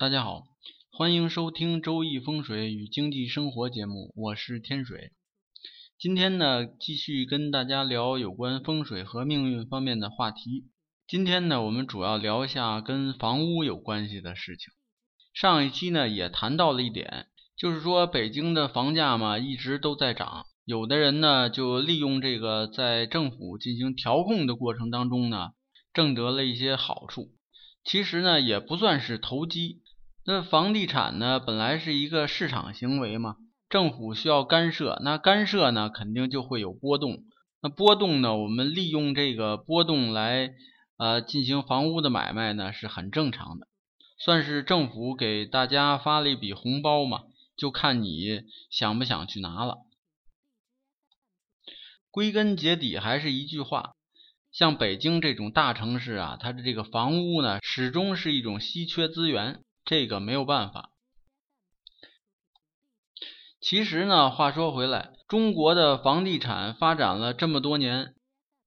大家好，欢迎收听《周易风水与经济生活》节目，我是天水。今天呢，继续跟大家聊有关风水和命运方面的话题。今天呢，我们主要聊一下跟房屋有关系的事情。上一期呢，也谈到了一点，就是说北京的房价嘛，一直都在涨。有的人呢，就利用这个在政府进行调控的过程当中呢，挣得了一些好处。其实呢，也不算是投机。那房地产呢，本来是一个市场行为嘛，政府需要干涉，那干涉呢，肯定就会有波动。那波动呢，我们利用这个波动来呃进行房屋的买卖呢，是很正常的，算是政府给大家发了一笔红包嘛，就看你想不想去拿了。归根结底还是一句话，像北京这种大城市啊，它的这个房屋呢，始终是一种稀缺资源。这个没有办法。其实呢，话说回来，中国的房地产发展了这么多年，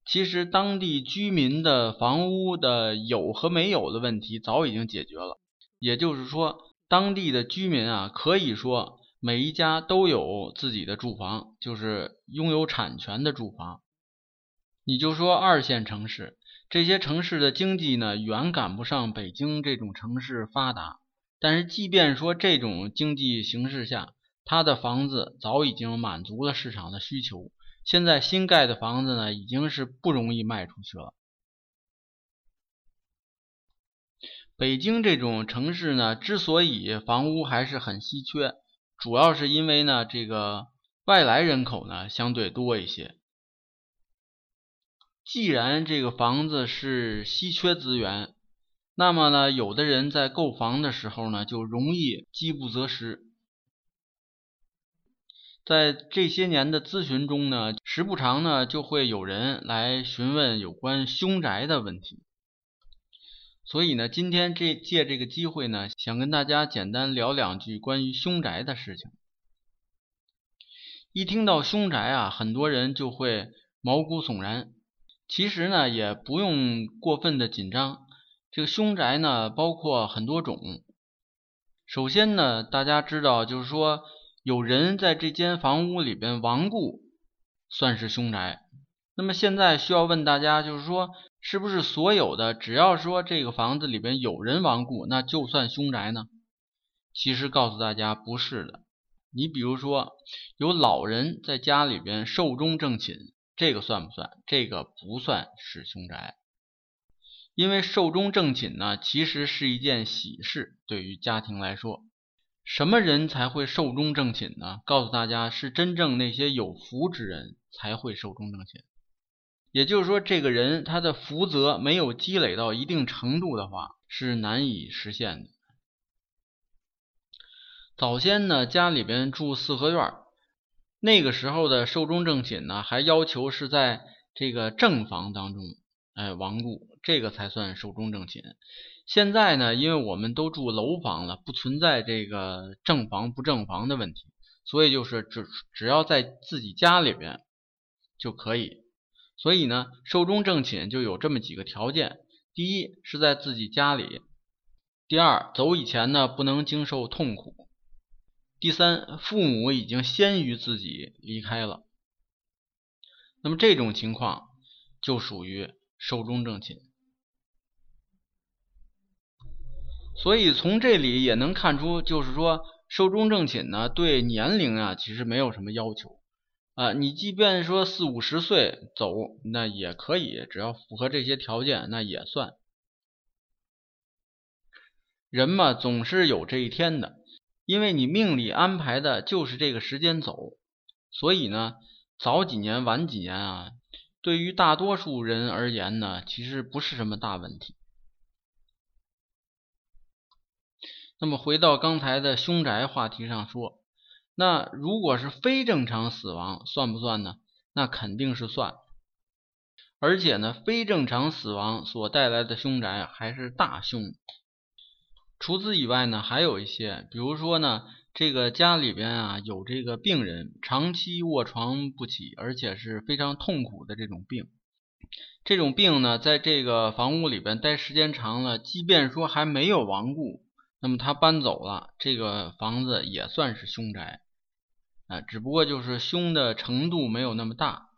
其实当地居民的房屋的有和没有的问题早已经解决了。也就是说，当地的居民啊，可以说每一家都有自己的住房，就是拥有产权的住房。你就说二线城市，这些城市的经济呢，远赶不上北京这种城市发达。但是，即便说这种经济形势下，他的房子早已经满足了市场的需求。现在新盖的房子呢，已经是不容易卖出去了。北京这种城市呢，之所以房屋还是很稀缺，主要是因为呢，这个外来人口呢相对多一些。既然这个房子是稀缺资源。那么呢，有的人在购房的时候呢，就容易饥不择食。在这些年的咨询中呢，时不常呢就会有人来询问有关凶宅的问题。所以呢，今天这借这个机会呢，想跟大家简单聊两句关于凶宅的事情。一听到凶宅啊，很多人就会毛骨悚然。其实呢，也不用过分的紧张。这个凶宅呢，包括很多种。首先呢，大家知道，就是说有人在这间房屋里边亡故，算是凶宅。那么现在需要问大家，就是说，是不是所有的只要说这个房子里边有人亡故，那就算凶宅呢？其实告诉大家，不是的。你比如说，有老人在家里边寿终正寝，这个算不算？这个不算是凶宅。因为寿终正寝呢，其实是一件喜事，对于家庭来说，什么人才会寿终正寝呢？告诉大家，是真正那些有福之人才会寿终正寝。也就是说，这个人他的福泽没有积累到一定程度的话，是难以实现的。早先呢，家里边住四合院，那个时候的寿终正寝呢，还要求是在这个正房当中。哎，亡故这个才算寿终正寝。现在呢，因为我们都住楼房了，不存在这个正房不正房的问题，所以就是只只要在自己家里边就可以。所以呢，寿终正寝就有这么几个条件：第一是在自己家里；第二，走以前呢不能经受痛苦；第三，父母已经先于自己离开了。那么这种情况就属于。寿终正寝，所以从这里也能看出，就是说寿终正寝呢，对年龄啊其实没有什么要求啊。你即便说四五十岁走，那也可以，只要符合这些条件，那也算。人嘛，总是有这一天的，因为你命里安排的就是这个时间走，所以呢，早几年晚几年啊。对于大多数人而言呢，其实不是什么大问题。那么回到刚才的凶宅话题上说，那如果是非正常死亡，算不算呢？那肯定是算。而且呢，非正常死亡所带来的凶宅还是大凶。除此以外呢，还有一些，比如说呢。这个家里边啊，有这个病人长期卧床不起，而且是非常痛苦的这种病。这种病呢，在这个房屋里边待时间长了，即便说还没有亡故，那么他搬走了，这个房子也算是凶宅，啊，只不过就是凶的程度没有那么大。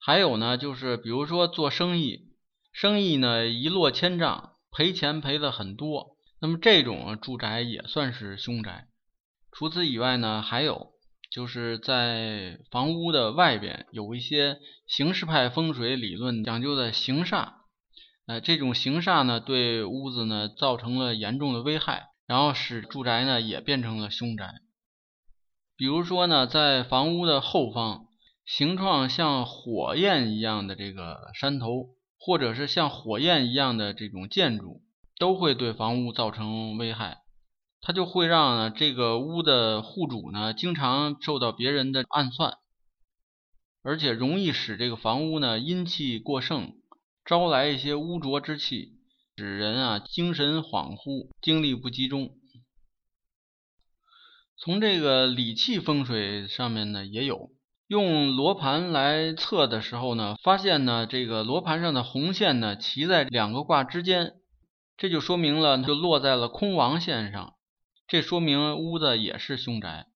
还有呢，就是比如说做生意，生意呢一落千丈，赔钱赔的很多，那么这种住宅也算是凶宅。除此以外呢，还有就是在房屋的外边有一些形式派风水理论讲究的形煞。呃，这种形煞呢，对屋子呢造成了严重的危害，然后使住宅呢也变成了凶宅。比如说呢，在房屋的后方，形状像火焰一样的这个山头，或者是像火焰一样的这种建筑，都会对房屋造成危害。它就会让呢这个屋的户主呢经常受到别人的暗算，而且容易使这个房屋呢阴气过盛。招来一些污浊之气，使人啊精神恍惚，精力不集中。从这个理气风水上面呢，也有用罗盘来测的时候呢，发现呢这个罗盘上的红线呢骑在两个卦之间，这就说明了就落在了空亡线上，这说明屋子也是凶宅，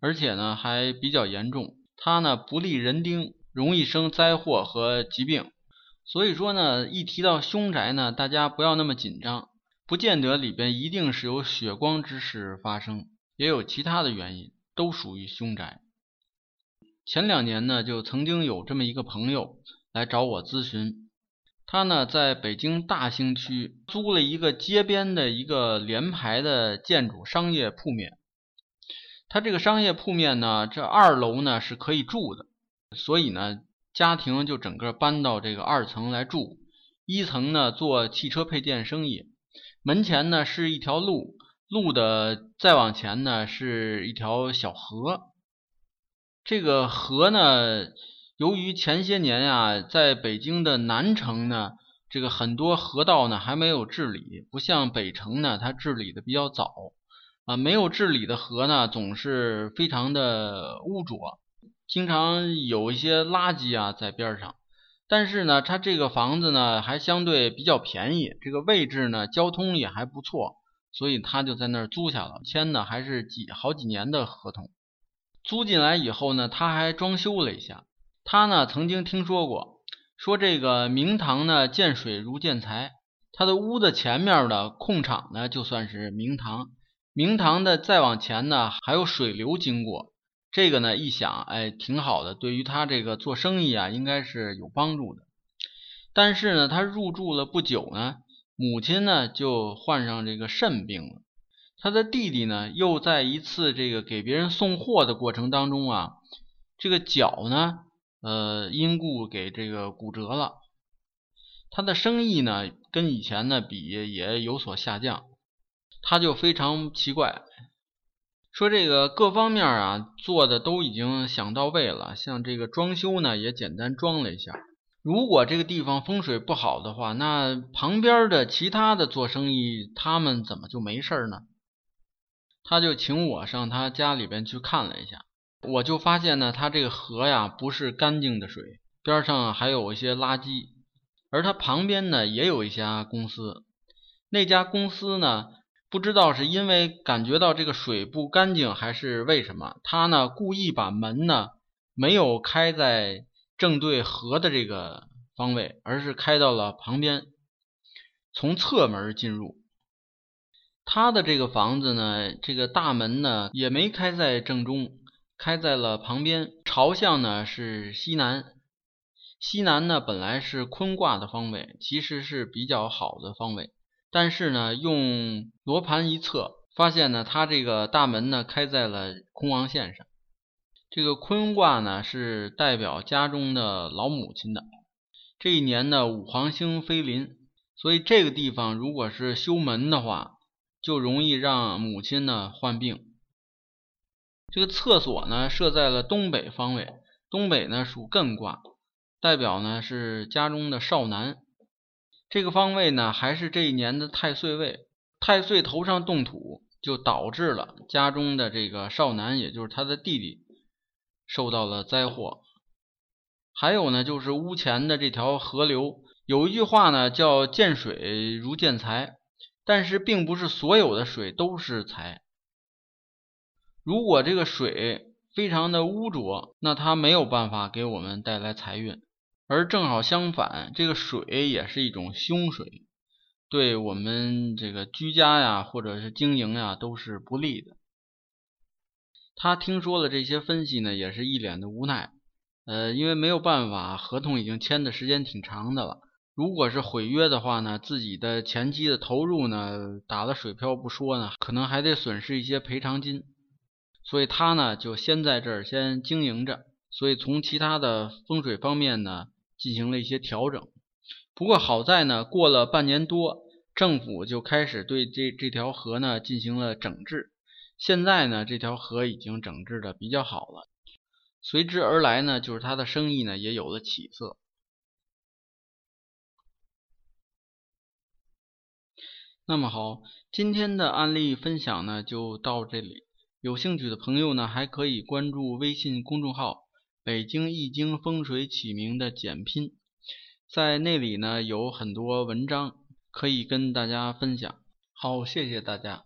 而且呢还比较严重，它呢不利人丁，容易生灾祸和疾病。所以说呢，一提到凶宅呢，大家不要那么紧张，不见得里边一定是有血光之事发生，也有其他的原因，都属于凶宅。前两年呢，就曾经有这么一个朋友来找我咨询，他呢在北京大兴区租了一个街边的一个联排的建筑商业铺面，他这个商业铺面呢，这二楼呢是可以住的，所以呢。家庭就整个搬到这个二层来住，一层呢做汽车配件生意，门前呢是一条路，路的再往前呢是一条小河。这个河呢，由于前些年呀，在北京的南城呢，这个很多河道呢还没有治理，不像北城呢，它治理的比较早啊，没有治理的河呢，总是非常的污浊。经常有一些垃圾啊在边上，但是呢，它这个房子呢还相对比较便宜，这个位置呢交通也还不错，所以他就在那儿租下了，签的还是几好几年的合同。租进来以后呢，他还装修了一下。他呢曾经听说过，说这个明堂呢见水如见财，他的屋子前面的空场呢就算是明堂，明堂的再往前呢还有水流经过。这个呢，一想，哎，挺好的，对于他这个做生意啊，应该是有帮助的。但是呢，他入住了不久呢，母亲呢就患上这个肾病了。他的弟弟呢，又在一次这个给别人送货的过程当中啊，这个脚呢，呃，因故给这个骨折了。他的生意呢，跟以前呢比也有所下降，他就非常奇怪。说这个各方面啊做的都已经想到位了，像这个装修呢也简单装了一下。如果这个地方风水不好的话，那旁边的其他的做生意他们怎么就没事呢？他就请我上他家里边去看了一下，我就发现呢，他这个河呀不是干净的水，边上还有一些垃圾，而他旁边呢也有一家公司，那家公司呢。不知道是因为感觉到这个水不干净，还是为什么，他呢故意把门呢没有开在正对河的这个方位，而是开到了旁边，从侧门进入。他的这个房子呢，这个大门呢也没开在正中，开在了旁边，朝向呢是西南。西南呢本来是坤卦的方位，其实是比较好的方位。但是呢，用罗盘一测，发现呢，它这个大门呢开在了空亡线上。这个坤卦呢是代表家中的老母亲的。这一年呢五黄星飞临，所以这个地方如果是修门的话，就容易让母亲呢患病。这个厕所呢设在了东北方位，东北呢属艮卦，代表呢是家中的少男。这个方位呢，还是这一年的太岁位，太岁头上动土，就导致了家中的这个少男，也就是他的弟弟，受到了灾祸。还有呢，就是屋前的这条河流，有一句话呢，叫见水如见财，但是并不是所有的水都是财。如果这个水非常的污浊，那它没有办法给我们带来财运。而正好相反，这个水也是一种凶水，对我们这个居家呀，或者是经营呀，都是不利的。他听说了这些分析呢，也是一脸的无奈。呃，因为没有办法，合同已经签的时间挺长的了。如果是毁约的话呢，自己的前期的投入呢打了水漂不说呢，可能还得损失一些赔偿金。所以他呢就先在这儿先经营着，所以从其他的风水方面呢进行了一些调整。不过好在呢，过了半年多，政府就开始对这这条河呢进行了整治。现在呢，这条河已经整治的比较好了，随之而来呢，就是他的生意呢也有了起色。那么好，今天的案例分享呢就到这里。有兴趣的朋友呢，还可以关注微信公众号“北京易经风水起名”的简拼，在那里呢有很多文章可以跟大家分享。好，谢谢大家。